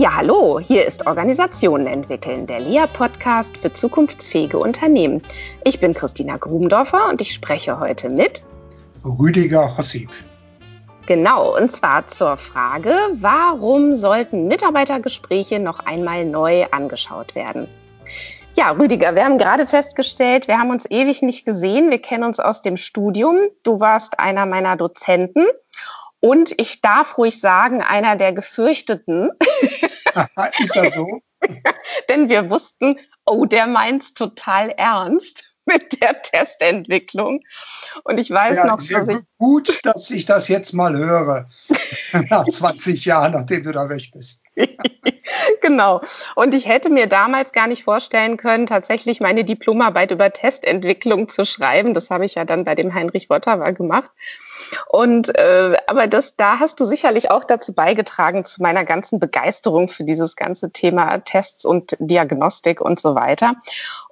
Ja, hallo, hier ist Organisationen entwickeln, der LEA-Podcast für zukunftsfähige Unternehmen. Ich bin Christina Grubendorfer und ich spreche heute mit Rüdiger Hossip. Genau, und zwar zur Frage, warum sollten Mitarbeitergespräche noch einmal neu angeschaut werden? Ja, Rüdiger, wir haben gerade festgestellt, wir haben uns ewig nicht gesehen. Wir kennen uns aus dem Studium. Du warst einer meiner Dozenten. Und ich darf ruhig sagen, einer der Gefürchteten. Ist das so? Denn wir wussten, oh, der meint's total ernst mit der Testentwicklung. Und ich weiß ja, noch, dass ich gut, dass ich das jetzt mal höre. Nach 20 Jahren, nachdem du da weg bist. genau. Und ich hätte mir damals gar nicht vorstellen können, tatsächlich meine Diplomarbeit über Testentwicklung zu schreiben. Das habe ich ja dann bei dem Heinrich Wotterwer gemacht. Und äh, aber das, da hast du sicherlich auch dazu beigetragen zu meiner ganzen Begeisterung für dieses ganze Thema Tests und Diagnostik und so weiter.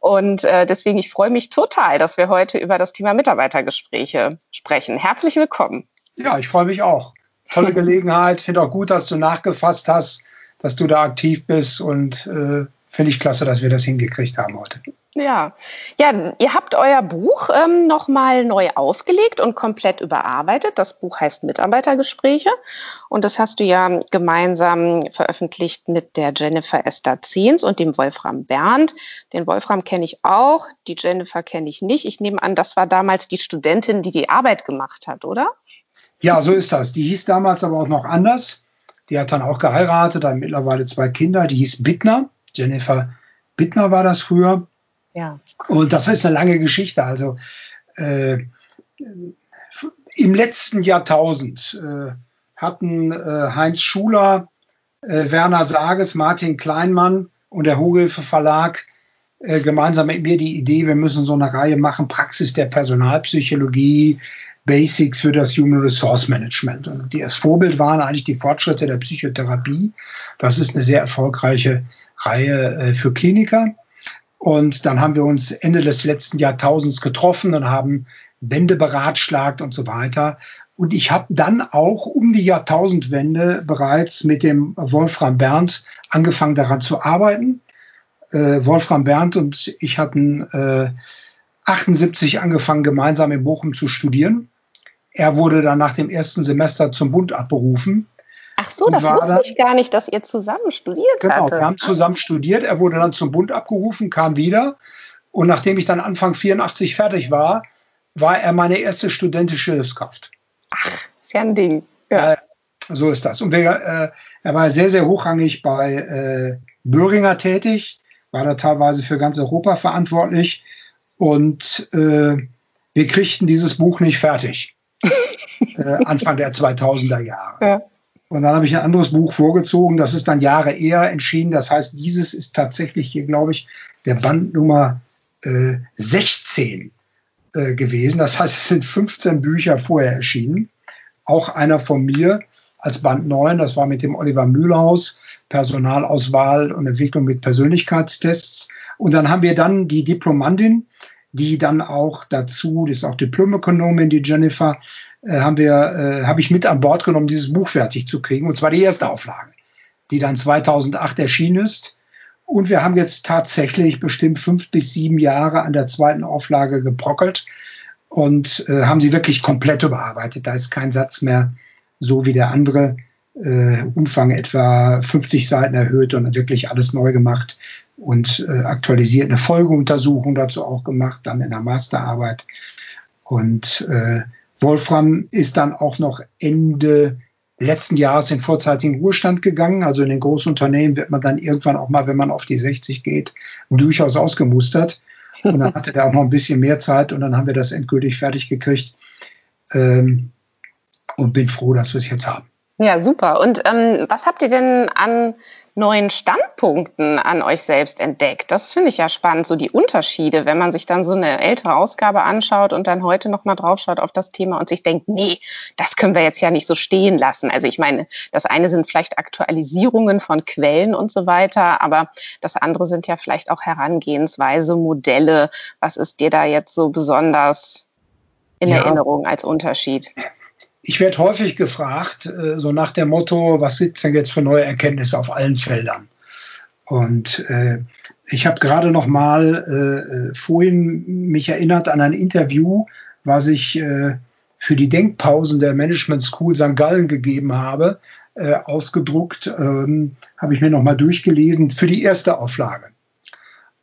Und äh, deswegen ich freue mich total, dass wir heute über das Thema Mitarbeitergespräche sprechen. Herzlich willkommen. Ja, ich freue mich auch. Tolle Gelegenheit. Finde auch gut, dass du nachgefasst hast, dass du da aktiv bist und äh, finde ich klasse, dass wir das hingekriegt haben heute. Ja, ja, ihr habt euer Buch ähm, nochmal neu aufgelegt und komplett überarbeitet. Das Buch heißt Mitarbeitergespräche und das hast du ja gemeinsam veröffentlicht mit der Jennifer Esther Zehns und dem Wolfram Berndt. Den Wolfram kenne ich auch, die Jennifer kenne ich nicht. Ich nehme an, das war damals die Studentin, die die Arbeit gemacht hat, oder? Ja, so ist das. Die hieß damals aber auch noch anders. Die hat dann auch geheiratet, hat mittlerweile zwei Kinder. Die hieß Bittner. Jennifer Bittner war das früher. Ja. Und das ist eine lange Geschichte. Also äh, im letzten Jahrtausend äh, hatten äh, Heinz Schuler, äh, Werner Sages, Martin Kleinmann und der Hochhilfe Verlag äh, gemeinsam mit mir die Idee, wir müssen so eine Reihe machen, Praxis der Personalpsychologie, Basics für das Human Resource Management. Und die als Vorbild waren eigentlich die Fortschritte der Psychotherapie. Das ist eine sehr erfolgreiche Reihe äh, für Kliniker. Und dann haben wir uns Ende des letzten Jahrtausends getroffen und haben Wände beratschlagt und so weiter. Und ich habe dann auch um die Jahrtausendwende bereits mit dem Wolfram Berndt angefangen daran zu arbeiten. Äh, Wolfram Berndt und ich hatten äh, 78 angefangen, gemeinsam in Bochum zu studieren. Er wurde dann nach dem ersten Semester zum Bund abberufen Ach so, das wusste dann, ich gar nicht, dass ihr zusammen studiert genau. Genau, wir haben zusammen studiert. Er wurde dann zum Bund abgerufen, kam wieder. Und nachdem ich dann Anfang 84 fertig war, war er meine erste studentische Hilfskraft. Ach, ist ja ein Ding. Ja. Äh, so ist das. Und wir, äh, er war sehr, sehr hochrangig bei äh, Böhringer tätig, war da teilweise für ganz Europa verantwortlich. Und äh, wir kriegten dieses Buch nicht fertig. äh, Anfang der 2000er Jahre. Ja. Und dann habe ich ein anderes Buch vorgezogen, das ist dann Jahre eher entschieden. Das heißt, dieses ist tatsächlich hier, glaube ich, der Band Nummer äh, 16 äh, gewesen. Das heißt, es sind 15 Bücher vorher erschienen. Auch einer von mir als Band 9, das war mit dem Oliver Mühlhaus, Personalauswahl und Entwicklung mit Persönlichkeitstests. Und dann haben wir dann die Diplomandin, die dann auch dazu, das ist auch Diplomökonomin, die Jennifer, äh, haben wir, äh, habe ich mit an Bord genommen, dieses Buch fertig zu kriegen. Und zwar die erste Auflage, die dann 2008 erschienen ist. Und wir haben jetzt tatsächlich bestimmt fünf bis sieben Jahre an der zweiten Auflage gebrockelt und äh, haben sie wirklich komplett überarbeitet. Da ist kein Satz mehr so wie der andere. Äh, Umfang etwa 50 Seiten erhöht und wirklich alles neu gemacht und äh, aktualisiert. Eine Folgeuntersuchung dazu auch gemacht, dann in der Masterarbeit. Und äh, Wolfram ist dann auch noch Ende letzten Jahres in vorzeitigen Ruhestand gegangen. Also in den Großunternehmen wird man dann irgendwann auch mal, wenn man auf die 60 geht, durchaus ausgemustert. Und dann hatte er auch noch ein bisschen mehr Zeit und dann haben wir das endgültig fertig gekriegt. Ähm, und bin froh, dass wir es jetzt haben. Ja, super. Und ähm, was habt ihr denn an neuen Standpunkten an euch selbst entdeckt? Das finde ich ja spannend, so die Unterschiede, wenn man sich dann so eine ältere Ausgabe anschaut und dann heute nochmal draufschaut auf das Thema und sich denkt, nee, das können wir jetzt ja nicht so stehen lassen. Also ich meine, das eine sind vielleicht Aktualisierungen von Quellen und so weiter, aber das andere sind ja vielleicht auch Herangehensweise, Modelle. Was ist dir da jetzt so besonders in ja. Erinnerung als Unterschied? Ich werde häufig gefragt, äh, so nach dem Motto, was es denn jetzt für neue Erkenntnisse auf allen Feldern? Und äh, ich habe gerade noch mal äh, vorhin mich erinnert an ein Interview, was ich äh, für die Denkpausen der Management School St. Gallen gegeben habe, äh, ausgedruckt, ähm, habe ich mir noch mal durchgelesen für die erste Auflage.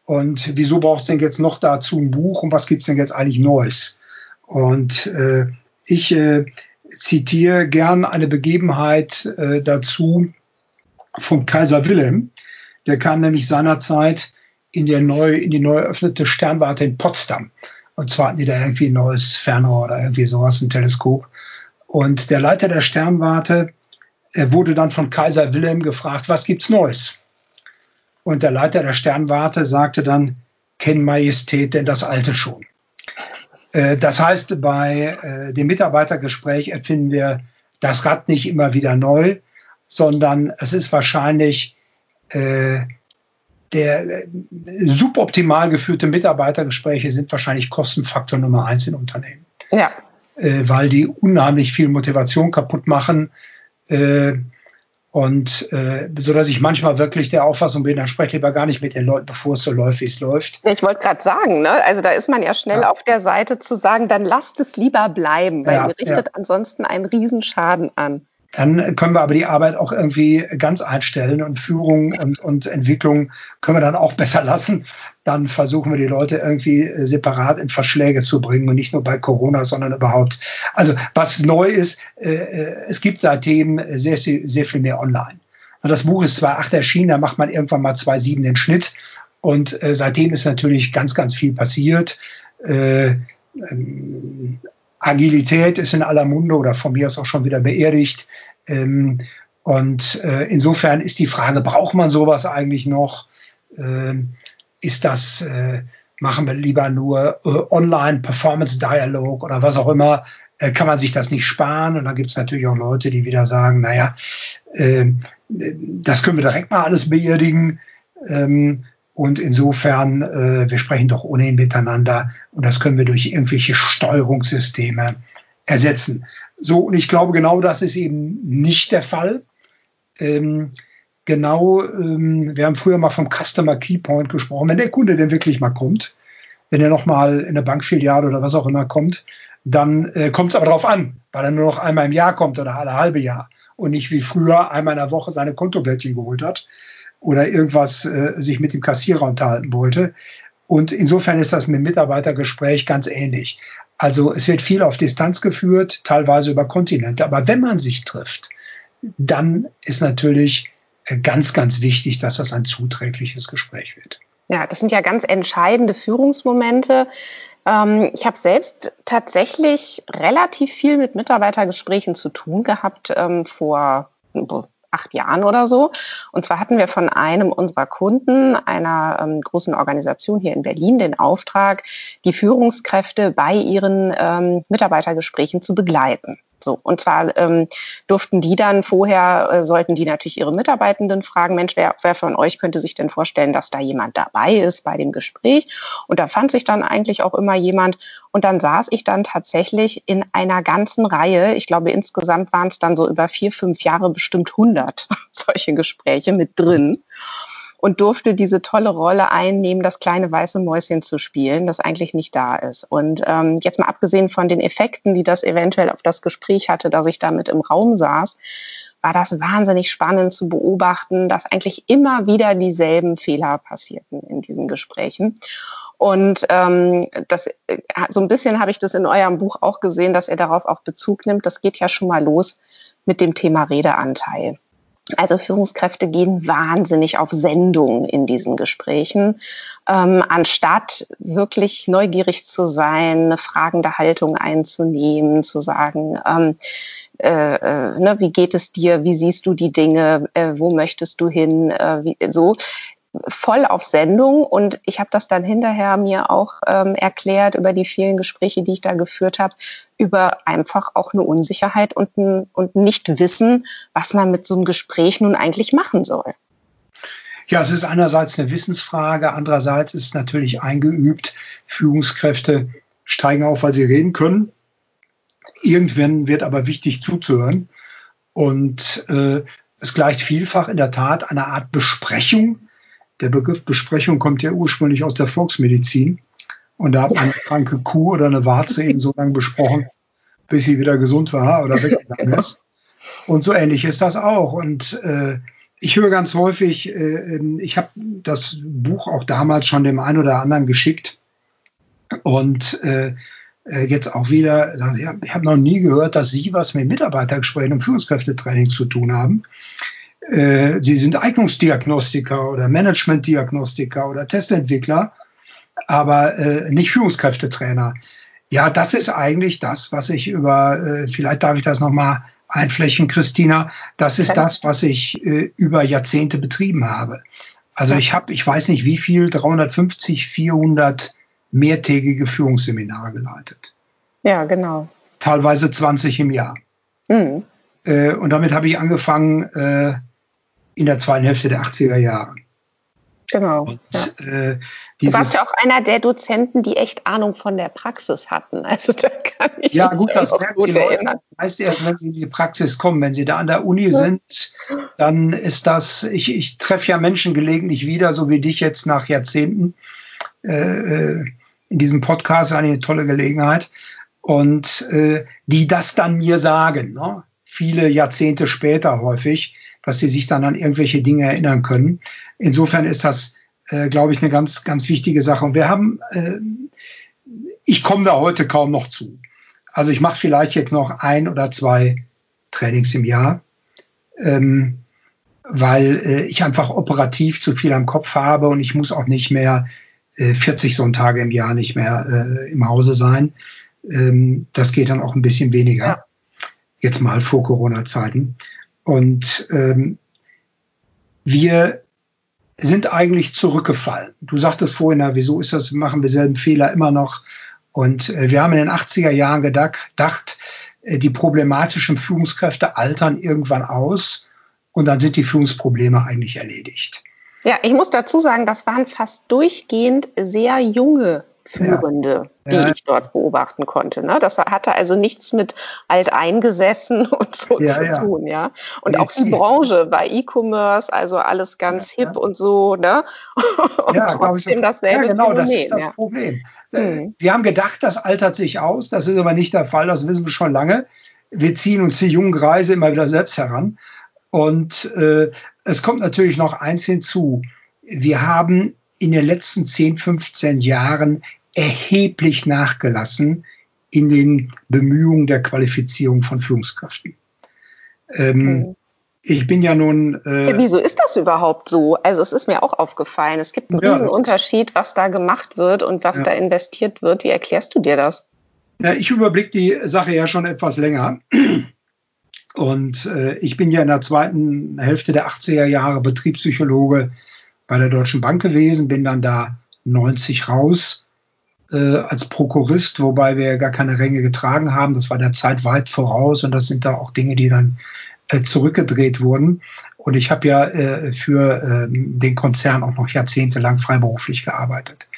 Und wieso braucht es denn jetzt noch dazu ein Buch und was gibt es denn jetzt eigentlich Neues? Und äh, ich äh, zitiere gern eine Begebenheit äh, dazu von Kaiser Wilhelm. Der kam nämlich seinerzeit in, der neu, in die neu eröffnete Sternwarte in Potsdam. Und zwar hatten die da irgendwie ein neues Fernrohr oder irgendwie sowas, ein Teleskop. Und der Leiter der Sternwarte er wurde dann von Kaiser Wilhelm gefragt, was gibt's Neues? Und der Leiter der Sternwarte sagte dann, kenn Majestät denn das Alte schon. Äh, das heißt, bei äh, dem Mitarbeitergespräch erfinden wir das Rad nicht immer wieder neu, sondern es ist wahrscheinlich äh, der suboptimal geführte Mitarbeitergespräche sind wahrscheinlich Kostenfaktor Nummer eins in Unternehmen. Ja. weil die unheimlich viel Motivation kaputt machen. Und äh, so dass ich manchmal wirklich der Auffassung bin, dann spreche lieber gar nicht mit den Leuten, bevor es so läuft, wie es läuft. Ich wollte gerade sagen, ne? also da ist man ja schnell ja. auf der Seite zu sagen, dann lasst es lieber bleiben, weil ja, ihr richtet ja. ansonsten einen Riesenschaden an. Dann können wir aber die Arbeit auch irgendwie ganz einstellen und Führung und, und Entwicklung können wir dann auch besser lassen. Dann versuchen wir die Leute irgendwie äh, separat in Verschläge zu bringen und nicht nur bei Corona, sondern überhaupt. Also was neu ist, äh, äh es gibt seitdem sehr, sehr viel mehr online. Und das Buch ist 2.8 erschienen, da macht man irgendwann mal 2.7 den Schnitt. Und seitdem ist natürlich ganz, ganz viel passiert. Äh, ähm, Agilität ist in aller Munde oder von mir aus auch schon wieder beerdigt. Ähm, und äh, insofern ist die Frage, braucht man sowas eigentlich noch? Ähm, ist das, äh, machen wir lieber nur äh, online Performance Dialog oder was auch immer? Äh, kann man sich das nicht sparen? Und dann gibt es natürlich auch Leute, die wieder sagen, naja, äh, das können wir direkt mal alles beerdigen. Ähm, und insofern, äh, wir sprechen doch ohnehin miteinander und das können wir durch irgendwelche Steuerungssysteme ersetzen. So, und ich glaube, genau das ist eben nicht der Fall. Ähm, genau, ähm, wir haben früher mal vom Customer Key Point gesprochen. Wenn der Kunde denn wirklich mal kommt, wenn er nochmal in eine Bankfiliale oder was auch immer kommt, dann äh, kommt es aber darauf an, weil er nur noch einmal im Jahr kommt oder alle halbe Jahr und nicht wie früher einmal in der Woche seine Kontoblättchen geholt hat oder irgendwas äh, sich mit dem Kassierer unterhalten wollte. Und insofern ist das mit dem Mitarbeitergespräch ganz ähnlich. Also es wird viel auf Distanz geführt, teilweise über Kontinente. Aber wenn man sich trifft, dann ist natürlich äh, ganz, ganz wichtig, dass das ein zuträgliches Gespräch wird. Ja, das sind ja ganz entscheidende Führungsmomente. Ähm, ich habe selbst tatsächlich relativ viel mit Mitarbeitergesprächen zu tun gehabt ähm, vor acht Jahren oder so. Und zwar hatten wir von einem unserer Kunden, einer ähm, großen Organisation hier in Berlin, den Auftrag, die Führungskräfte bei ihren ähm, Mitarbeitergesprächen zu begleiten. So, und zwar ähm, durften die dann vorher, äh, sollten die natürlich ihre Mitarbeitenden fragen, Mensch, wer, wer von euch könnte sich denn vorstellen, dass da jemand dabei ist bei dem Gespräch? Und da fand sich dann eigentlich auch immer jemand. Und dann saß ich dann tatsächlich in einer ganzen Reihe, ich glaube insgesamt waren es dann so über vier, fünf Jahre bestimmt 100 solche Gespräche mit drin und durfte diese tolle Rolle einnehmen, das kleine weiße Mäuschen zu spielen, das eigentlich nicht da ist. Und ähm, jetzt mal abgesehen von den Effekten, die das eventuell auf das Gespräch hatte, dass ich damit im Raum saß, war das wahnsinnig spannend zu beobachten, dass eigentlich immer wieder dieselben Fehler passierten in diesen Gesprächen. Und ähm, das, äh, so ein bisschen habe ich das in eurem Buch auch gesehen, dass ihr darauf auch Bezug nimmt. Das geht ja schon mal los mit dem Thema Redeanteil. Also Führungskräfte gehen wahnsinnig auf Sendung in diesen Gesprächen, ähm, anstatt wirklich neugierig zu sein, eine fragende Haltung einzunehmen, zu sagen, ähm, äh, äh, ne, wie geht es dir, wie siehst du die Dinge, äh, wo möchtest du hin, äh, wie, so voll auf Sendung und ich habe das dann hinterher mir auch ähm, erklärt über die vielen Gespräche, die ich da geführt habe, über einfach auch eine Unsicherheit und ein, und nicht wissen, was man mit so einem Gespräch nun eigentlich machen soll. Ja, es ist einerseits eine Wissensfrage, andererseits ist es natürlich eingeübt. Führungskräfte steigen auf, weil sie reden können. Irgendwann wird aber wichtig zuzuhören. Und äh, es gleicht vielfach in der Tat einer Art Besprechung. Der Begriff Besprechung kommt ja ursprünglich aus der Volksmedizin. Und da hat man eine kranke Kuh oder eine Warze eben so lange besprochen, bis sie wieder gesund war oder weggegangen ist. Und so ähnlich ist das auch. Und äh, ich höre ganz häufig, äh, ähm, ich habe das Buch auch damals schon dem einen oder anderen geschickt. Und äh, äh jetzt auch wieder, sagen Sie, ich habe noch nie gehört, dass Sie was mit Mitarbeitergesprächen und Führungskräftetraining zu tun haben. Äh, Sie sind Eignungsdiagnostiker oder Managementdiagnostiker oder Testentwickler, aber äh, nicht Führungskräftetrainer. Ja, das ist eigentlich das, was ich über, äh, vielleicht darf ich das nochmal einflächen, Christina, das ist das, was ich äh, über Jahrzehnte betrieben habe. Also ich habe, ich weiß nicht wie viel, 350, 400 mehrtägige Führungsseminare geleitet. Ja, genau. Teilweise 20 im Jahr. Mhm. Äh, und damit habe ich angefangen äh, in der zweiten Hälfte der 80er Jahre. Genau. Und, ja. äh, du warst ja auch einer der Dozenten, die echt Ahnung von der Praxis hatten. Also da kann ich ja, mich gut, das merken gut die erinnern. Meist erst, wenn sie in die Praxis kommen. Wenn sie da an der Uni sind, dann ist das, ich, ich treffe ja Menschen gelegentlich wieder, so wie dich jetzt nach Jahrzehnten äh, äh in diesem Podcast, eine tolle Gelegenheit. Und äh, die das dann mir sagen, ne? viele Jahrzehnte später häufig, dass sie sich dann an irgendwelche Dinge erinnern können. Insofern ist das, äh, glaube ich, eine ganz, ganz wichtige Sache. Und wir haben, äh, ich komme da heute kaum noch zu. Also ich mache vielleicht jetzt noch ein oder zwei Trainings im Jahr, ähm, weil äh, ich einfach operativ zu viel am Kopf habe und ich muss auch nicht mehr äh, 40 Sonntage im Jahr nicht mehr äh, im Hause sein. Ähm, das geht dann auch ein bisschen weniger. Ja. Jetzt mal vor Corona-Zeiten. Und ähm, wir sind eigentlich zurückgefallen. Du sagtest vorhin, na, wieso ist das, machen wir selben Fehler immer noch? Und äh, wir haben in den 80er Jahren gedacht, äh, die problematischen Führungskräfte altern irgendwann aus und dann sind die Führungsprobleme eigentlich erledigt. Ja, ich muss dazu sagen, das waren fast durchgehend sehr junge Führende, ja. die ja. ich dort beobachten konnte. Ne? Das hatte also nichts mit alteingesessen und so ja, zu tun, ja. Und auch die Branche bei E-Commerce, also alles ganz hip und so, ne? Und ja, trotzdem dasselbe. Ja, genau, Phänomen, das ist das Problem. Hm. Wir haben gedacht, das altert sich aus, das ist aber nicht der Fall, das wissen wir schon lange. Wir ziehen uns die jungen Kreise immer wieder selbst heran. Und äh, es kommt natürlich noch eins hinzu. Wir haben in den letzten 10, 15 Jahren erheblich nachgelassen in den Bemühungen der Qualifizierung von Führungskräften. Ähm, okay. Ich bin ja nun. Äh, ja, wieso ist das überhaupt so? Also es ist mir auch aufgefallen. Es gibt einen ja, riesen Unterschied, was da gemacht wird und was ja. da investiert wird. Wie erklärst du dir das? Ja, ich überblicke die Sache ja schon etwas länger. Und äh, ich bin ja in der zweiten Hälfte der 80er Jahre Betriebspsychologe bei der Deutschen Bank gewesen, bin dann da 90 raus äh, als Prokurist, wobei wir gar keine Ränge getragen haben. Das war der Zeit weit voraus und das sind da auch Dinge, die dann äh, zurückgedreht wurden. Und ich habe ja äh, für äh, den Konzern auch noch jahrzehntelang freiberuflich gearbeitet.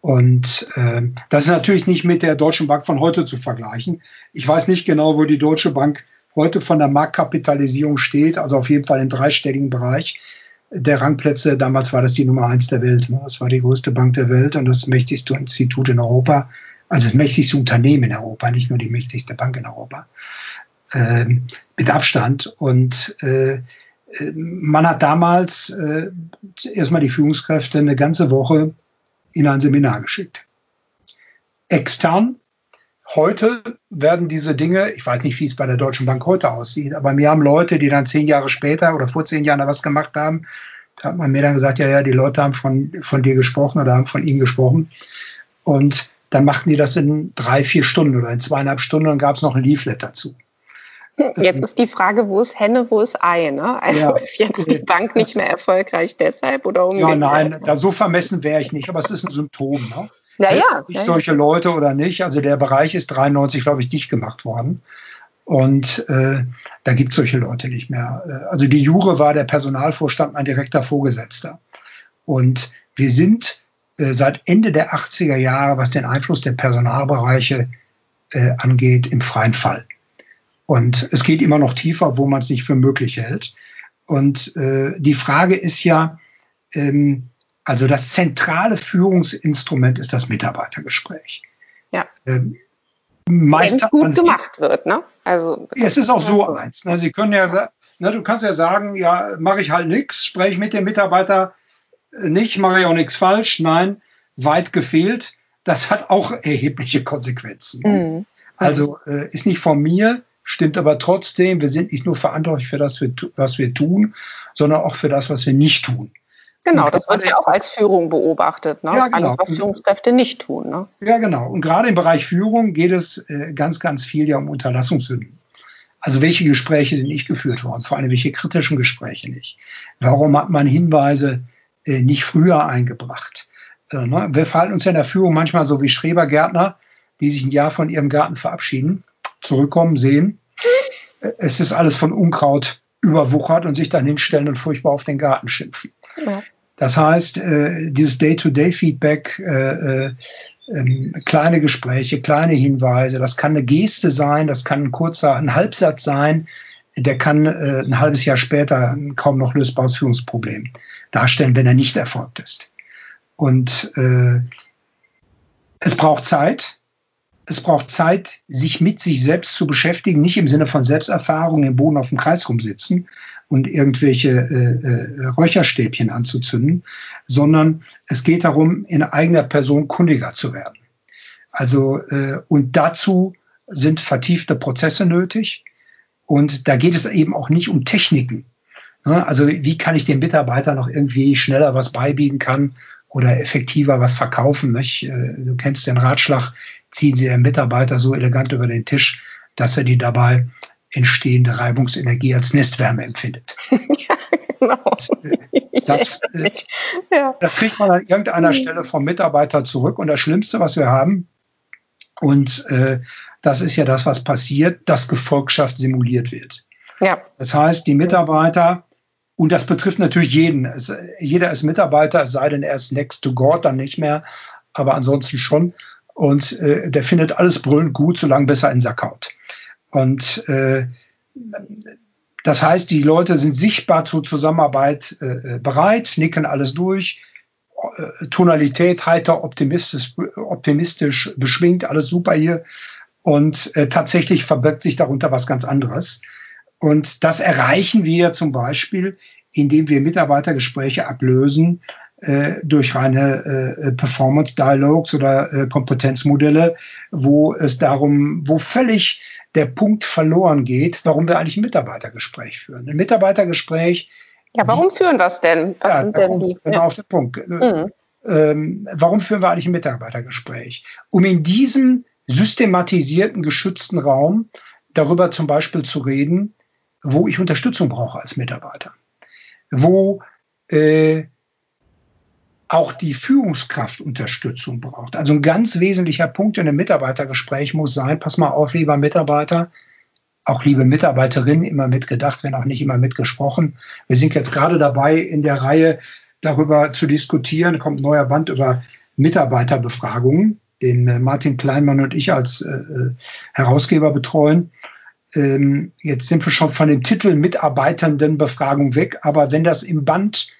Und äh, das ist natürlich nicht mit der Deutschen Bank von heute zu vergleichen. Ich weiß nicht genau, wo die Deutsche Bank heute von der Marktkapitalisierung steht, also auf jeden Fall im dreistelligen Bereich der Rangplätze. Damals war das die Nummer eins der Welt. Ne? Das war die größte Bank der Welt und das mächtigste Institut in Europa. Also das mächtigste Unternehmen in Europa, nicht nur die mächtigste Bank in Europa. Ähm, mit Abstand. Und äh, man hat damals äh, erstmal die Führungskräfte eine ganze Woche in ein Seminar geschickt. Extern Heute werden diese Dinge, ich weiß nicht, wie es bei der Deutschen Bank heute aussieht, aber mir haben Leute, die dann zehn Jahre später oder vor zehn Jahren da was gemacht haben, da hat man mir dann gesagt, ja, ja, die Leute haben von, von dir gesprochen oder haben von ihnen gesprochen. Und dann machten die das in drei, vier Stunden oder in zweieinhalb Stunden und gab es noch ein Leaflet dazu. Jetzt ist die Frage, wo ist Henne, wo ist Ei? Ne? Also ja, ist jetzt die Bank nicht mehr erfolgreich deshalb oder umgekehrt? Ja, nein, da so vermessen wäre ich nicht, aber es ist ein Symptom. Ne? Ja, ja. Sich solche Leute oder nicht. Also der Bereich ist 93, glaube ich, dicht gemacht worden. Und äh, da gibt es solche Leute nicht mehr. Äh, also die Jure war der Personalvorstand mein direkter Vorgesetzter. Und wir sind äh, seit Ende der 80er Jahre, was den Einfluss der Personalbereiche äh, angeht, im freien Fall. Und es geht immer noch tiefer, wo man es nicht für möglich hält. Und äh, die Frage ist ja, ähm, also das zentrale Führungsinstrument ist das Mitarbeitergespräch. Ja. Ähm, Wenn gut gemacht wird, ne? Also es ist auch so eins. Ne? Sie können ja, ne, du kannst ja sagen, ja, mache ich halt nichts, spreche ich mit dem Mitarbeiter nicht, mache ich auch nichts falsch. Nein, weit gefehlt. Das hat auch erhebliche Konsequenzen. Mhm. Also äh, ist nicht von mir, stimmt aber trotzdem, wir sind nicht nur verantwortlich für das, was wir tun, sondern auch für das, was wir nicht tun. Genau, das wird ja auch als Führung beobachtet, ne? Ja, genau. alles, was Führungskräfte nicht tun. Ne? Ja, genau. Und gerade im Bereich Führung geht es äh, ganz, ganz viel ja um Unterlassungssünden. Also welche Gespräche sind nicht geführt worden, vor allem welche kritischen Gespräche nicht. Warum hat man Hinweise äh, nicht früher eingebracht? Äh, ne? Wir verhalten uns ja in der Führung manchmal so wie Schrebergärtner, die sich ein Jahr von ihrem Garten verabschieden, zurückkommen, sehen, äh, es ist alles von Unkraut überwuchert und sich dann hinstellen und furchtbar auf den Garten schimpfen. Das heißt, äh, dieses Day-to-Day-Feedback, äh, äh, ähm, kleine Gespräche, kleine Hinweise, das kann eine Geste sein, das kann ein kurzer, ein Halbsatz sein, der kann ein halbes Jahr später ein kaum noch lösbares Führungsproblem darstellen, wenn er nicht erfolgt ist. Und es braucht Zeit, es braucht Zeit, sich mit sich selbst zu beschäftigen, nicht im Sinne von Selbsterfahrung im Boden auf dem Kreis rumsitzen und irgendwelche äh, äh, Räucherstäbchen anzuzünden, sondern es geht darum, in eigener Person kundiger zu werden. Also äh, und dazu sind vertiefte Prozesse nötig und da geht es eben auch nicht um Techniken. Ne? Also wie kann ich dem Mitarbeiter noch irgendwie schneller was beibiegen kann oder effektiver was verkaufen? Nicht? Äh, du kennst den Ratschlag, ziehen Sie Ihren Mitarbeiter so elegant über den Tisch, dass er die dabei entstehende Reibungsenergie als Nestwärme empfindet. ja, genau. Das, äh, ja. das kriegt man an irgendeiner mhm. Stelle vom Mitarbeiter zurück. Und das Schlimmste, was wir haben, und äh, das ist ja das, was passiert, dass Gefolgschaft simuliert wird. Ja. Das heißt, die Mitarbeiter, und das betrifft natürlich jeden, es, jeder ist Mitarbeiter, es sei denn, er ist next to God, dann nicht mehr, aber ansonsten schon. Und äh, der findet alles brüllend gut, solange besser in Sack haut. Und äh, das heißt, die Leute sind sichtbar zur Zusammenarbeit äh, bereit, nicken alles durch. Äh, Tonalität heiter, optimistisch, optimistisch beschwingt, alles super hier. Und äh, tatsächlich verbirgt sich darunter was ganz anderes. Und das erreichen wir zum Beispiel, indem wir Mitarbeitergespräche ablösen äh, durch reine äh, Performance Dialogues oder äh, Kompetenzmodelle, wo es darum, wo völlig der Punkt verloren geht, warum wir eigentlich ein Mitarbeitergespräch führen. Ein Mitarbeitergespräch. Ja, warum die, führen wir es denn? Was ja, sind denn die? Genau ja. auf den Punkt. Mhm. Ähm, warum führen wir eigentlich ein Mitarbeitergespräch? Um in diesem systematisierten, geschützten Raum darüber zum Beispiel zu reden, wo ich Unterstützung brauche als Mitarbeiter. Wo äh, auch die Führungskraft Unterstützung braucht. Also ein ganz wesentlicher Punkt in einem Mitarbeitergespräch muss sein, pass mal auf, lieber Mitarbeiter, auch liebe Mitarbeiterin, immer mitgedacht, wenn auch nicht immer mitgesprochen. Wir sind jetzt gerade dabei, in der Reihe darüber zu diskutieren, kommt ein neuer Band über Mitarbeiterbefragungen, den äh, Martin Kleinmann und ich als äh, äh, Herausgeber betreuen. Ähm, jetzt sind wir schon von dem Titel Mitarbeitendenbefragung weg, aber wenn das im Band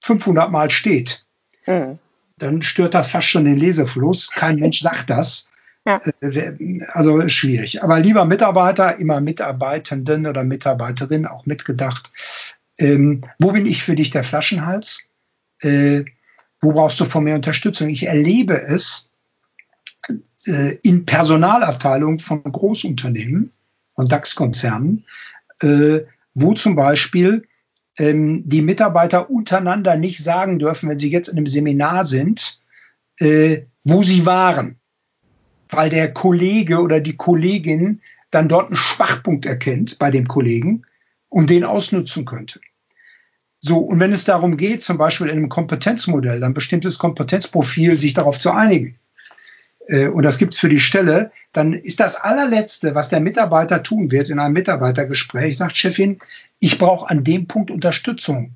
500 Mal steht, mhm. dann stört das fast schon den Lesefluss. Kein Mensch sagt das. Ja. Äh, also ist schwierig. Aber lieber Mitarbeiter, immer Mitarbeitenden oder Mitarbeiterin, auch mitgedacht. Ähm, wo bin ich für dich der Flaschenhals? Äh, wo brauchst du von mir Unterstützung? Ich erlebe es äh, in Personalabteilungen von Großunternehmen, von DAX-Konzernen, äh, wo zum Beispiel ähm, die Mitarbeiter untereinander nicht sagen dürfen, wenn sie jetzt in einem Seminar sind, äh, wo sie waren, weil der Kollege oder die Kollegin dann dort einen Schwachpunkt erkennt bei dem Kollegen und den ausnutzen könnte. So, und wenn es darum geht, zum Beispiel in einem Kompetenzmodell, ein bestimmtes Kompetenzprofil sich darauf zu einigen, und das gibt's für die Stelle, dann ist das allerletzte, was der Mitarbeiter tun wird in einem Mitarbeitergespräch, sagt Chefin, ich brauche an dem Punkt Unterstützung.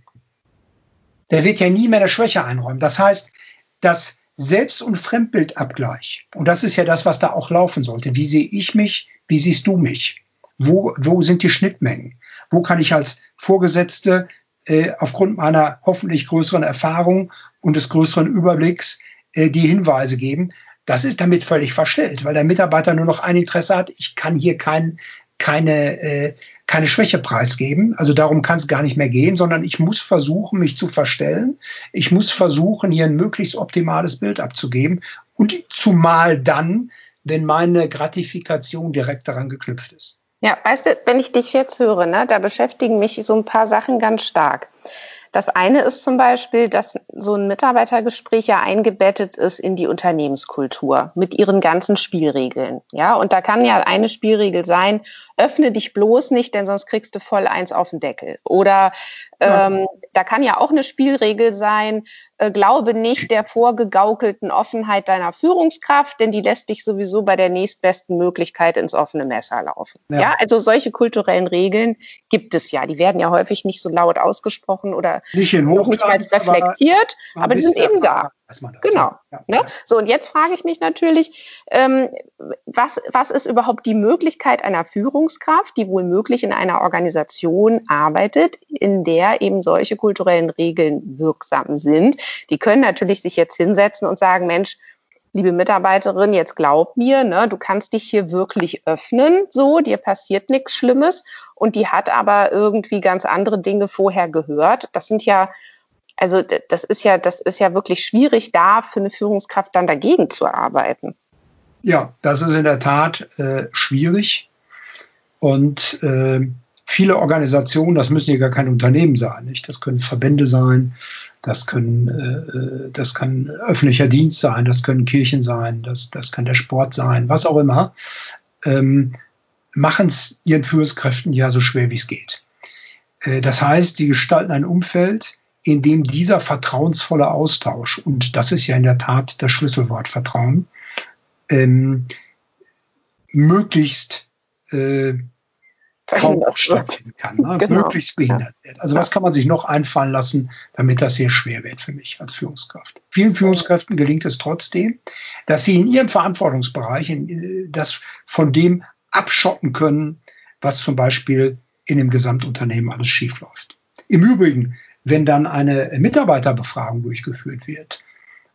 Der wird ja nie mehr der Schwäche einräumen. Das heißt, dass Selbst- und Fremdbildabgleich. Und das ist ja das, was da auch laufen sollte. Wie sehe ich mich? Wie siehst du mich? Wo, wo sind die Schnittmengen? Wo kann ich als Vorgesetzte äh, aufgrund meiner hoffentlich größeren Erfahrung und des größeren Überblicks äh, die Hinweise geben? Das ist damit völlig verstellt, weil der Mitarbeiter nur noch ein Interesse hat. Ich kann hier kein, keine, äh, keine Schwäche preisgeben. Also darum kann es gar nicht mehr gehen, sondern ich muss versuchen, mich zu verstellen. Ich muss versuchen, hier ein möglichst optimales Bild abzugeben. Und zumal dann, wenn meine Gratifikation direkt daran geknüpft ist. Ja, weißt du, wenn ich dich jetzt höre, ne, da beschäftigen mich so ein paar Sachen ganz stark. Das eine ist zum Beispiel, dass so ein Mitarbeitergespräch ja eingebettet ist in die Unternehmenskultur mit ihren ganzen Spielregeln. Ja, und da kann ja eine Spielregel sein, öffne dich bloß nicht, denn sonst kriegst du voll eins auf den Deckel. Oder ähm, ja. da kann ja auch eine Spielregel sein, äh, glaube nicht der vorgegaukelten Offenheit deiner Führungskraft, denn die lässt dich sowieso bei der nächstbesten Möglichkeit ins offene Messer laufen. Ja, ja also solche kulturellen Regeln gibt es ja. Die werden ja häufig nicht so laut ausgesprochen oder nicht in noch nicht mal reflektiert, aber, aber die sind eben da. Genau. Ja, ne? So, und jetzt frage ich mich natürlich, ähm, was, was ist überhaupt die Möglichkeit einer Führungskraft, die wohl möglich in einer Organisation arbeitet, in der eben solche kulturellen Regeln wirksam sind? Die können natürlich sich jetzt hinsetzen und sagen, Mensch, liebe Mitarbeiterin, jetzt glaub mir, ne, du kannst dich hier wirklich öffnen, so, dir passiert nichts Schlimmes. Und die hat aber irgendwie ganz andere Dinge vorher gehört. Das sind ja, also das ist ja, das ist ja wirklich schwierig, da für eine Führungskraft dann dagegen zu arbeiten. Ja, das ist in der Tat äh, schwierig. Und äh, viele Organisationen, das müssen ja gar kein Unternehmen sein, nicht? Das können Verbände sein, das können, äh, das kann öffentlicher Dienst sein, das können Kirchen sein, das, das kann der Sport sein, was auch immer, ähm, machen es ihren Führungskräften ja so schwer wie es geht. Äh, das heißt, sie gestalten ein Umfeld, in dem dieser vertrauensvolle Austausch, und das ist ja in der Tat das Schlüsselwort Vertrauen, ähm, möglichst äh, kaum stattfinden kann, ne? genau. möglichst behindert wird. Also was kann man sich noch einfallen lassen, damit das sehr schwer wird für mich als Führungskraft? Vielen Führungskräften gelingt es trotzdem, dass sie in ihrem Verantwortungsbereich in, das von dem abschotten können, was zum Beispiel in dem Gesamtunternehmen alles schiefläuft. Im Übrigen, wenn dann eine Mitarbeiterbefragung durchgeführt wird,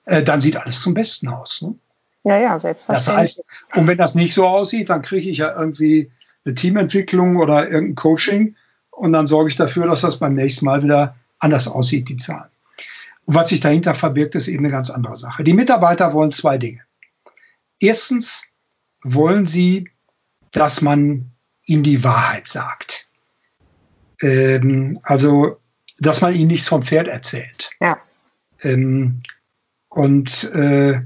äh, dann sieht alles zum Besten aus. Ne? Ja, ja, selbstverständlich. Das heißt, und wenn das nicht so aussieht, dann kriege ich ja irgendwie eine Teamentwicklung oder irgendein Coaching und dann sorge ich dafür, dass das beim nächsten Mal wieder anders aussieht, die Zahlen. Und was sich dahinter verbirgt, ist eben eine ganz andere Sache. Die Mitarbeiter wollen zwei Dinge. Erstens wollen sie, dass man ihnen die Wahrheit sagt. Ähm, also, dass man ihnen nichts vom Pferd erzählt. Ja. Ähm, und äh,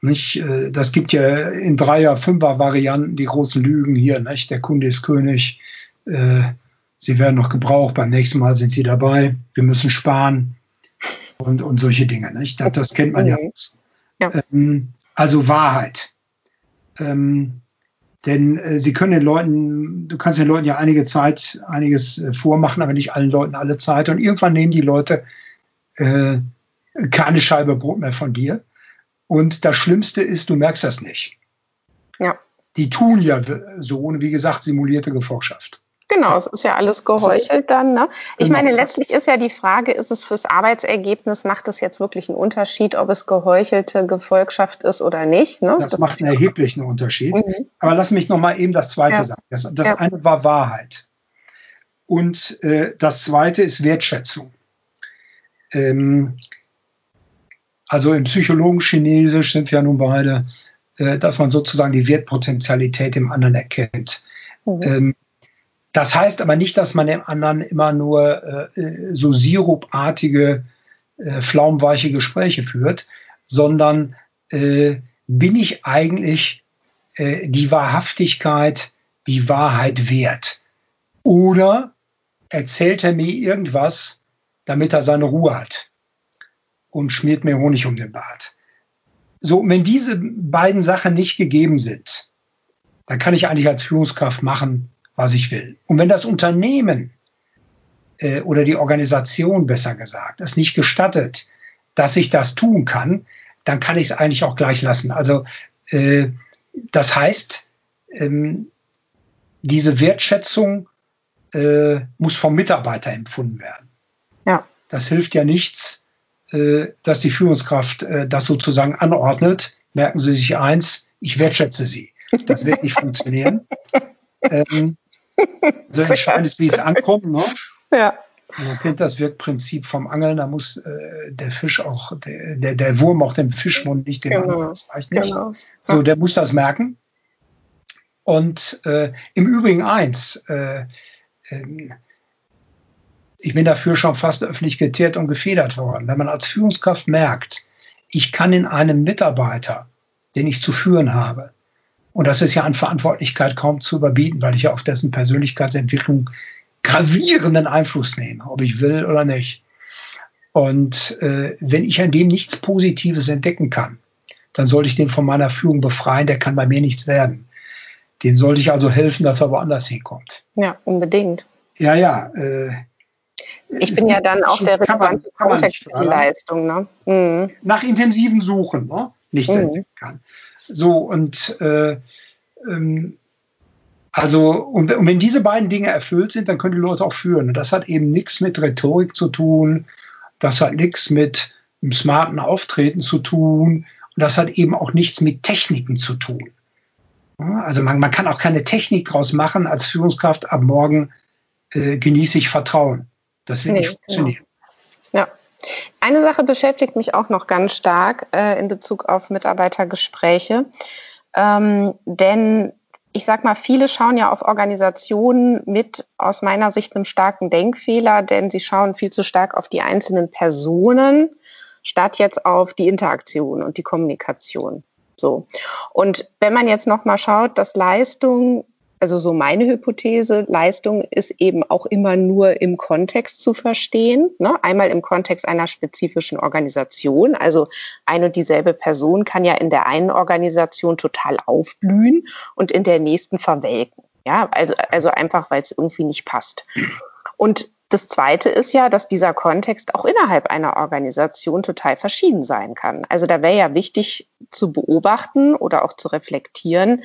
nicht, äh, das gibt ja in Dreier-, Fünfer-Varianten die großen Lügen hier. Nicht? Der Kunde ist König. Äh, sie werden noch gebraucht. Beim nächsten Mal sind sie dabei. Wir müssen sparen. Und, und solche Dinge. Nicht? Das, das kennt man ja. ja. Ähm, also Wahrheit. Ähm, denn äh, sie können den Leuten, du kannst den Leuten ja einige Zeit einiges äh, vormachen, aber nicht allen Leuten alle Zeit. Und irgendwann nehmen die Leute äh, keine Scheibe Brot mehr von dir. Und das Schlimmste ist, du merkst das nicht. Ja. Die tun ja so, wie gesagt, simulierte Gefolgschaft. Genau, es ist ja alles geheuchelt dann. Ne? Ich genau. meine, letztlich ist ja die Frage, ist es fürs Arbeitsergebnis, macht es jetzt wirklich einen Unterschied, ob es geheuchelte Gefolgschaft ist oder nicht? Ne? Das, das macht einen erheblichen Unterschied. Mhm. Aber lass mich noch mal eben das Zweite ja. sagen. Das, das ja. eine war Wahrheit. Und äh, das Zweite ist Wertschätzung. Ähm, also im Psychologen Chinesisch sind wir ja nun beide, äh, dass man sozusagen die Wertpotenzialität im anderen erkennt. Mhm. Ähm, das heißt aber nicht, dass man dem anderen immer nur äh, so sirupartige, äh, flaumweiche Gespräche führt, sondern äh, bin ich eigentlich äh, die Wahrhaftigkeit, die Wahrheit wert? Oder erzählt er mir irgendwas, damit er seine Ruhe hat? Und schmiert mir Honig um den Bart. So, wenn diese beiden Sachen nicht gegeben sind, dann kann ich eigentlich als Führungskraft machen, was ich will. Und wenn das Unternehmen äh, oder die Organisation besser gesagt es nicht gestattet, dass ich das tun kann, dann kann ich es eigentlich auch gleich lassen. Also äh, das heißt, ähm, diese Wertschätzung äh, muss vom Mitarbeiter empfunden werden. Ja. Das hilft ja nichts, dass die Führungskraft äh, das sozusagen anordnet. Merken Sie sich eins, ich wertschätze Sie. Das wird nicht funktionieren. Ähm, so entscheidend ist, wie es ankommt. Ne? Ja. Man kennt das Wirkprinzip vom Angeln, da muss äh, der Fisch auch, der, der, der Wurm auch dem Fischmund nicht den genau. Angler zeichnen. Genau. So, der muss das merken. Und äh, im Übrigen eins, äh, äh, ich bin dafür schon fast öffentlich geteert und gefedert worden. Wenn man als Führungskraft merkt, ich kann in einem Mitarbeiter, den ich zu führen habe, und das ist ja an Verantwortlichkeit kaum zu überbieten, weil ich ja auf dessen Persönlichkeitsentwicklung gravierenden Einfluss nehme, ob ich will oder nicht. Und äh, wenn ich an dem nichts Positives entdecken kann, dann sollte ich den von meiner Führung befreien, der kann bei mir nichts werden. Den sollte ich also helfen, dass er woanders hinkommt. Ja, unbedingt. Ja, ja. Äh, ich bin ja dann auch der relevante Kontext für die Leistung. Ne? Mhm. Nach intensiven Suchen ne? nicht mhm. kann. So, und äh, ähm, also, und, und, wenn diese beiden Dinge erfüllt sind, dann können die Leute auch führen. Und das hat eben nichts mit Rhetorik zu tun, das hat nichts mit einem smarten Auftreten zu tun und das hat eben auch nichts mit Techniken zu tun. Also man, man kann auch keine Technik draus machen, als Führungskraft ab morgen äh, genieße ich Vertrauen. Das wird nee, nicht funktionieren. Genau. Ja. Eine Sache beschäftigt mich auch noch ganz stark äh, in Bezug auf Mitarbeitergespräche. Ähm, denn ich sag mal, viele schauen ja auf Organisationen mit aus meiner Sicht einem starken Denkfehler, denn sie schauen viel zu stark auf die einzelnen Personen, statt jetzt auf die Interaktion und die Kommunikation. So. Und wenn man jetzt nochmal schaut, dass Leistung also so meine Hypothese, Leistung ist eben auch immer nur im Kontext zu verstehen. Ne? Einmal im Kontext einer spezifischen Organisation. Also eine und dieselbe Person kann ja in der einen Organisation total aufblühen und in der nächsten verwelken. Ja, also, also einfach, weil es irgendwie nicht passt. Und das Zweite ist ja, dass dieser Kontext auch innerhalb einer Organisation total verschieden sein kann. Also da wäre ja wichtig zu beobachten oder auch zu reflektieren,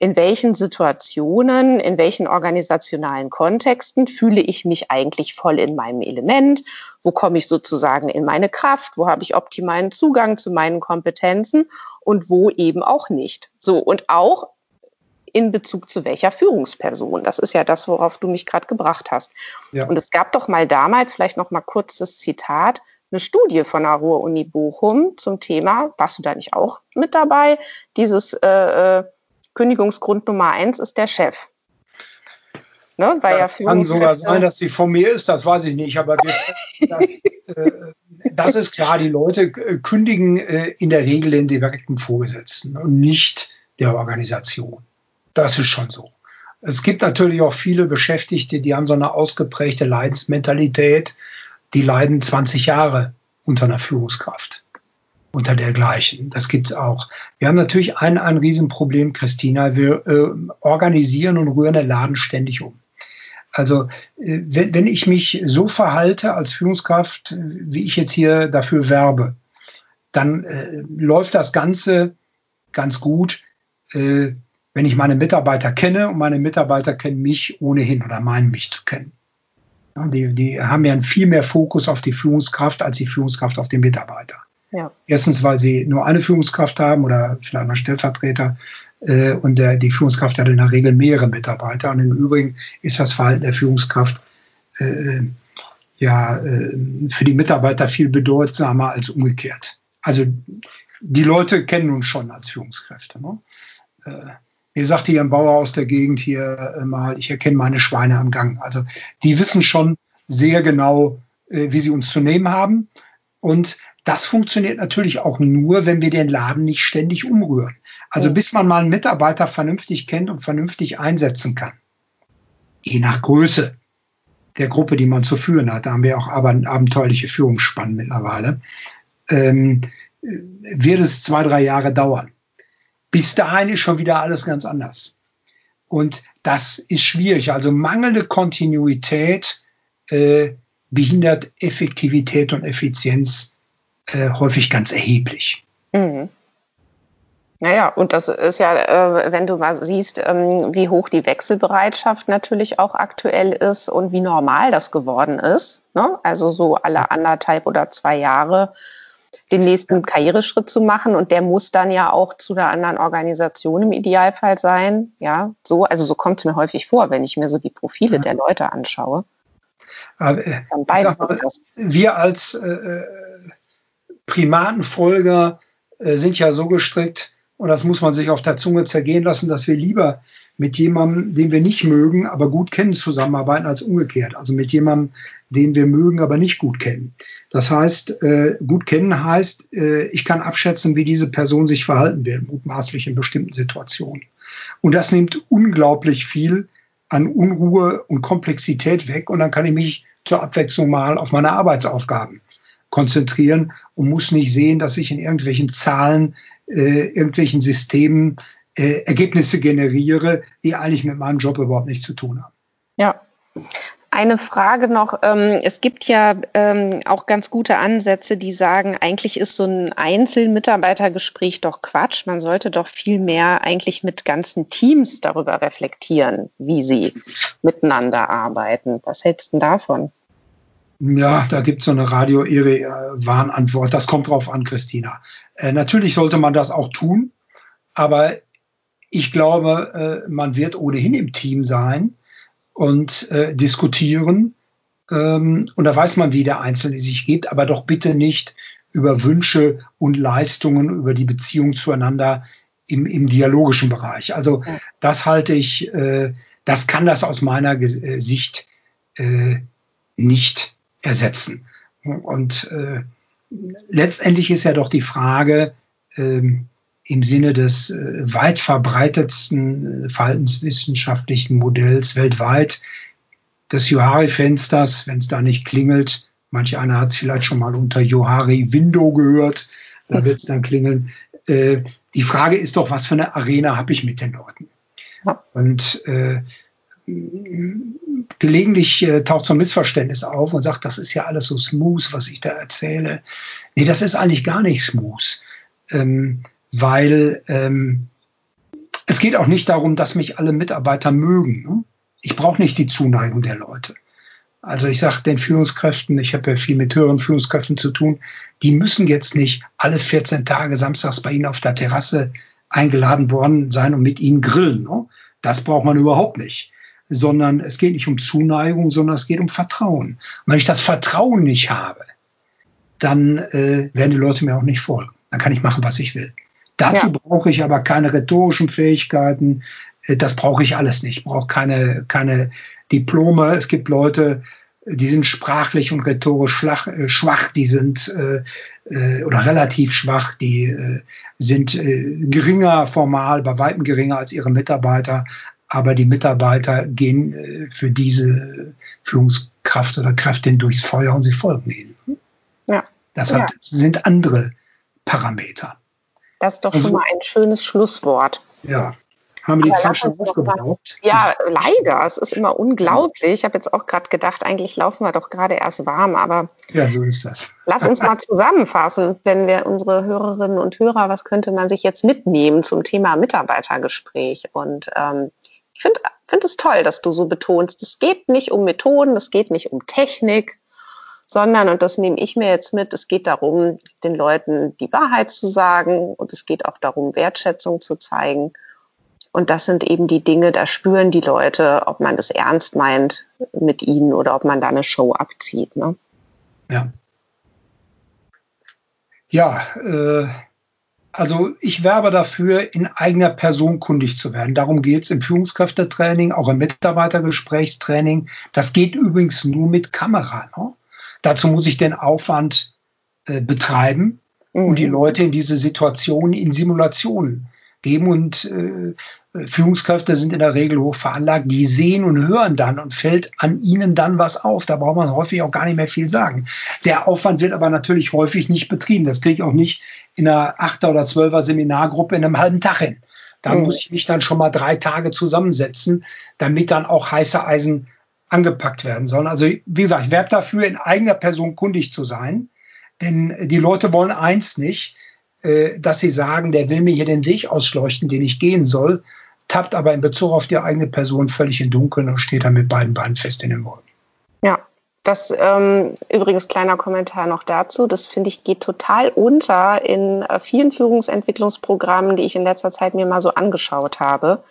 in welchen Situationen, in welchen organisationalen Kontexten fühle ich mich eigentlich voll in meinem Element, wo komme ich sozusagen in meine Kraft, wo habe ich optimalen Zugang zu meinen Kompetenzen und wo eben auch nicht. So und auch in Bezug zu welcher Führungsperson. Das ist ja das, worauf du mich gerade gebracht hast. Ja. Und es gab doch mal damals, vielleicht noch mal kurzes Zitat, eine Studie von der Ruhr-Uni Bochum zum Thema, warst du da nicht auch mit dabei? Dieses äh, äh Kündigungsgrund Nummer eins ist der Chef. Ne? Weil ja, ja kann sogar sein, dass sie von mir ist, das weiß ich nicht, aber wir, das, äh, das, ist klar, die Leute kündigen äh, in der Regel den direkten Vorgesetzten und nicht der Organisation. Das ist schon so. Es gibt natürlich auch viele Beschäftigte, die haben so eine ausgeprägte Leidensmentalität, die leiden 20 Jahre unter einer Führungskraft unter dergleichen. Das gibt's auch. Wir haben natürlich ein, ein Riesenproblem, Christina. Wir äh, organisieren und rühren den Laden ständig um. Also äh, wenn, wenn ich mich so verhalte als Führungskraft, wie ich jetzt hier dafür werbe, dann äh, läuft das Ganze ganz gut, äh, wenn ich meine Mitarbeiter kenne und meine Mitarbeiter kennen mich ohnehin oder meinen mich zu kennen. Die, die haben ja viel mehr Fokus auf die Führungskraft als die Führungskraft auf den Mitarbeiter. Ja. Erstens, weil sie nur eine Führungskraft haben oder vielleicht einen Stellvertreter äh, und der, die Führungskraft hat in der Regel mehrere Mitarbeiter. Und im Übrigen ist das Verhalten der Führungskraft äh, ja äh, für die Mitarbeiter viel bedeutsamer als umgekehrt. Also die Leute kennen uns schon als Führungskräfte. Ne? Äh, mir sagte hier ein Bauer aus der Gegend hier äh, mal, ich erkenne meine Schweine am Gang. Also die wissen schon sehr genau, äh, wie sie uns zu nehmen haben. Und das funktioniert natürlich auch nur, wenn wir den Laden nicht ständig umrühren. Also bis man mal einen Mitarbeiter vernünftig kennt und vernünftig einsetzen kann. Je nach Größe der Gruppe, die man zu führen hat. Da haben wir auch aber abenteuerliche Führungsspannen mittlerweile. Ähm, wird es zwei, drei Jahre dauern. Bis dahin ist schon wieder alles ganz anders. Und das ist schwierig. Also mangelnde Kontinuität äh, behindert Effektivität und Effizienz äh, häufig ganz erheblich. Mhm. Naja, und das ist ja, äh, wenn du mal siehst, ähm, wie hoch die Wechselbereitschaft natürlich auch aktuell ist und wie normal das geworden ist. Ne? Also so alle anderthalb oder zwei Jahre den nächsten Karriereschritt zu machen und der muss dann ja auch zu einer anderen Organisation im Idealfall sein. Ja, so, also so kommt es mir häufig vor, wenn ich mir so die Profile ja. der Leute anschaue. Aber, äh, dann weiß mal, das. Wir als äh, äh, Primatenfolger äh, sind ja so gestrickt, und das muss man sich auf der Zunge zergehen lassen, dass wir lieber mit jemandem, den wir nicht mögen, aber gut kennen, zusammenarbeiten als umgekehrt. Also mit jemandem, den wir mögen, aber nicht gut kennen. Das heißt, äh, gut kennen heißt, äh, ich kann abschätzen, wie diese Person sich verhalten wird, mutmaßlich in bestimmten Situationen. Und das nimmt unglaublich viel an Unruhe und Komplexität weg. Und dann kann ich mich zur Abwechslung mal auf meine Arbeitsaufgaben konzentrieren und muss nicht sehen, dass ich in irgendwelchen Zahlen, äh, irgendwelchen Systemen äh, Ergebnisse generiere, die eigentlich mit meinem Job überhaupt nichts zu tun haben. Ja. Eine Frage noch. Ähm, es gibt ja ähm, auch ganz gute Ansätze, die sagen, eigentlich ist so ein Einzelmitarbeitergespräch doch Quatsch. Man sollte doch viel mehr eigentlich mit ganzen Teams darüber reflektieren, wie sie miteinander arbeiten. Was hältst du davon? Ja, da gibt es so eine Radio-Ehre-Warnantwort. Das kommt drauf an, Christina. Äh, natürlich sollte man das auch tun, aber ich glaube, äh, man wird ohnehin im Team sein und äh, diskutieren. Ähm, und da weiß man, wie der Einzelne sich gibt, aber doch bitte nicht über Wünsche und Leistungen, über die Beziehung zueinander im, im dialogischen Bereich. Also das halte ich, äh, das kann das aus meiner äh, Sicht äh, nicht ersetzen. Und äh, letztendlich ist ja doch die Frage ähm, im Sinne des äh, weit verbreitetsten äh, verhaltenswissenschaftlichen Modells weltweit des Johari-Fensters, wenn es da nicht klingelt. Manch einer hat es vielleicht schon mal unter Johari Window gehört, da wird es dann klingeln. Äh, die Frage ist doch, was für eine Arena habe ich mit den Leuten? Und äh, gelegentlich äh, taucht so ein Missverständnis auf und sagt, das ist ja alles so smooth, was ich da erzähle. Nee, das ist eigentlich gar nicht smooth, ähm, weil ähm, es geht auch nicht darum, dass mich alle Mitarbeiter mögen. Ne? Ich brauche nicht die Zuneigung der Leute. Also ich sage den Führungskräften, ich habe ja viel mit höheren Führungskräften zu tun, die müssen jetzt nicht alle 14 Tage samstags bei Ihnen auf der Terrasse eingeladen worden sein und mit Ihnen grillen. Ne? Das braucht man überhaupt nicht sondern es geht nicht um Zuneigung, sondern es geht um Vertrauen. Und wenn ich das Vertrauen nicht habe, dann äh, werden die Leute mir auch nicht folgen. Dann kann ich machen, was ich will. Dazu ja. brauche ich aber keine rhetorischen Fähigkeiten. Äh, das brauche ich alles nicht. Ich brauche keine, keine Diplome. Es gibt Leute, die sind sprachlich und rhetorisch schwach, äh, schwach die sind äh, äh, oder relativ schwach, die sind geringer formal, bei weitem geringer als ihre Mitarbeiter, aber die Mitarbeiter gehen äh, für diese Führungskraft oder Kräftin durchs Feuer und sie folgen ihnen. Ja. Das hat, ja. sind andere Parameter. Das ist doch also, schon mal ein schönes Schlusswort. Ja. Haben wir die Zeit schon aufgebraucht? Ja, leider. Es ist immer unglaublich. Ich habe jetzt auch gerade gedacht, eigentlich laufen wir doch gerade erst warm, aber. Ja, so ist das. Lass uns mal zusammenfassen, wenn wir unsere Hörerinnen und Hörer, was könnte man sich jetzt mitnehmen zum Thema Mitarbeitergespräch? Und ähm, finde find es toll, dass du so betonst, es geht nicht um Methoden, es geht nicht um Technik, sondern, und das nehme ich mir jetzt mit, es geht darum, den Leuten die Wahrheit zu sagen und es geht auch darum, Wertschätzung zu zeigen. Und das sind eben die Dinge, da spüren die Leute, ob man das ernst meint mit ihnen oder ob man da eine Show abzieht. Ne? Ja. Ja, äh, also ich werbe dafür, in eigener Person kundig zu werden. Darum geht es im Führungskräftetraining, auch im Mitarbeitergesprächstraining. Das geht übrigens nur mit Kamera. Ne? Dazu muss ich den Aufwand äh, betreiben mhm. und die mhm. Leute in diese Situation, in Simulationen geben. Und äh, Führungskräfte sind in der Regel hoch veranlagt, die sehen und hören dann und fällt an ihnen dann was auf. Da braucht man häufig auch gar nicht mehr viel sagen. Der Aufwand wird aber natürlich häufig nicht betrieben. Das kriege ich auch nicht in einer Achter- oder Zwölfer Seminargruppe in einem halben Tag hin. Da mhm. muss ich mich dann schon mal drei Tage zusammensetzen, damit dann auch heiße Eisen angepackt werden sollen. Also wie gesagt, ich werbe dafür, in eigener Person kundig zu sein. Denn die Leute wollen eins nicht, dass sie sagen, der will mir hier den Weg ausleuchten, den ich gehen soll, tappt aber in Bezug auf die eigene Person völlig im Dunkeln und steht dann mit beiden Beinen fest in den Wolken. Ja, das ähm, übrigens kleiner Kommentar noch dazu. Das finde ich geht total unter in äh, vielen Führungsentwicklungsprogrammen, die ich in letzter Zeit mir mal so angeschaut habe.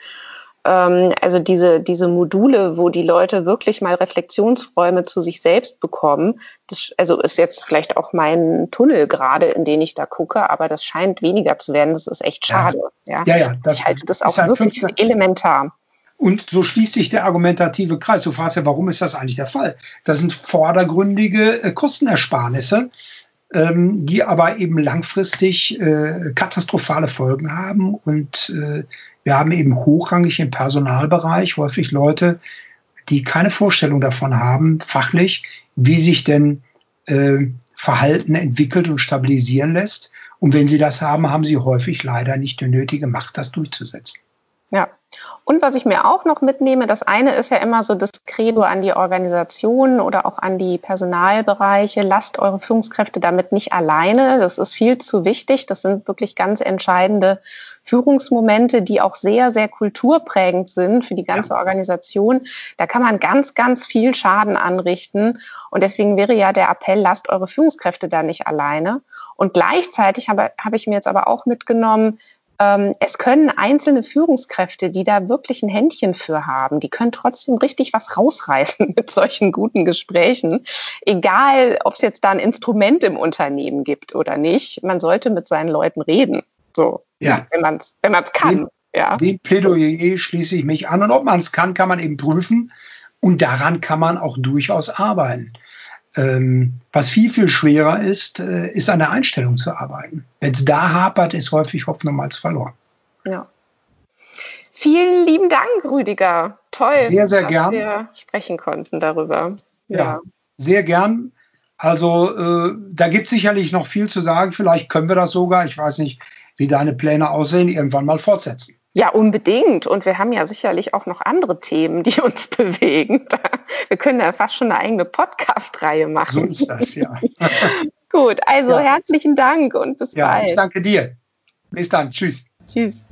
Ähm, also diese, diese Module, wo die Leute wirklich mal Reflexionsräume zu sich selbst bekommen, das also ist jetzt vielleicht auch mein Tunnel gerade, in den ich da gucke, aber das scheint weniger zu werden. Das ist echt schade. Ja, ja, ja das ich halte das auch halt wirklich für elementar. Und so schließt sich der argumentative Kreis. Du fragst ja, warum ist das eigentlich der Fall? Das sind vordergründige äh, Kostenersparnisse, ähm, die aber eben langfristig äh, katastrophale Folgen haben. Und äh, wir haben eben hochrangig im Personalbereich häufig Leute, die keine Vorstellung davon haben, fachlich, wie sich denn äh, Verhalten entwickelt und stabilisieren lässt. Und wenn sie das haben, haben sie häufig leider nicht die nötige Macht, das durchzusetzen. Ja. Und was ich mir auch noch mitnehme, das eine ist ja immer so das Credo an die Organisationen oder auch an die Personalbereiche. Lasst eure Führungskräfte damit nicht alleine. Das ist viel zu wichtig. Das sind wirklich ganz entscheidende Führungsmomente, die auch sehr, sehr kulturprägend sind für die ganze ja. Organisation. Da kann man ganz, ganz viel Schaden anrichten. Und deswegen wäre ja der Appell, lasst eure Führungskräfte da nicht alleine. Und gleichzeitig habe, habe ich mir jetzt aber auch mitgenommen, ähm, es können einzelne Führungskräfte, die da wirklich ein Händchen für haben, die können trotzdem richtig was rausreißen mit solchen guten Gesprächen. Egal, ob es jetzt da ein Instrument im Unternehmen gibt oder nicht, man sollte mit seinen Leuten reden. So, ja. wenn man es wenn man's kann. Dem, ja. dem Plädoyer schließe ich mich an. Und ob man es kann, kann man eben prüfen. Und daran kann man auch durchaus arbeiten. Ähm, was viel, viel schwerer ist, äh, ist an der Einstellung zu arbeiten. Wenn es da hapert, ist häufig Hopfen Malz verloren. Ja. Vielen lieben Dank, Rüdiger. Toll, sehr, sehr dass gern. wir sprechen konnten darüber. Ja, ja sehr gern. Also äh, da gibt es sicherlich noch viel zu sagen. Vielleicht können wir das sogar, ich weiß nicht, wie deine Pläne aussehen, irgendwann mal fortsetzen. Ja, unbedingt. Und wir haben ja sicherlich auch noch andere Themen, die uns bewegen. Wir können ja fast schon eine eigene Podcast-Reihe machen. So ist das, ja. Gut, also ja. herzlichen Dank und bis ja, bald. Ich danke dir. Bis dann. Tschüss. Tschüss.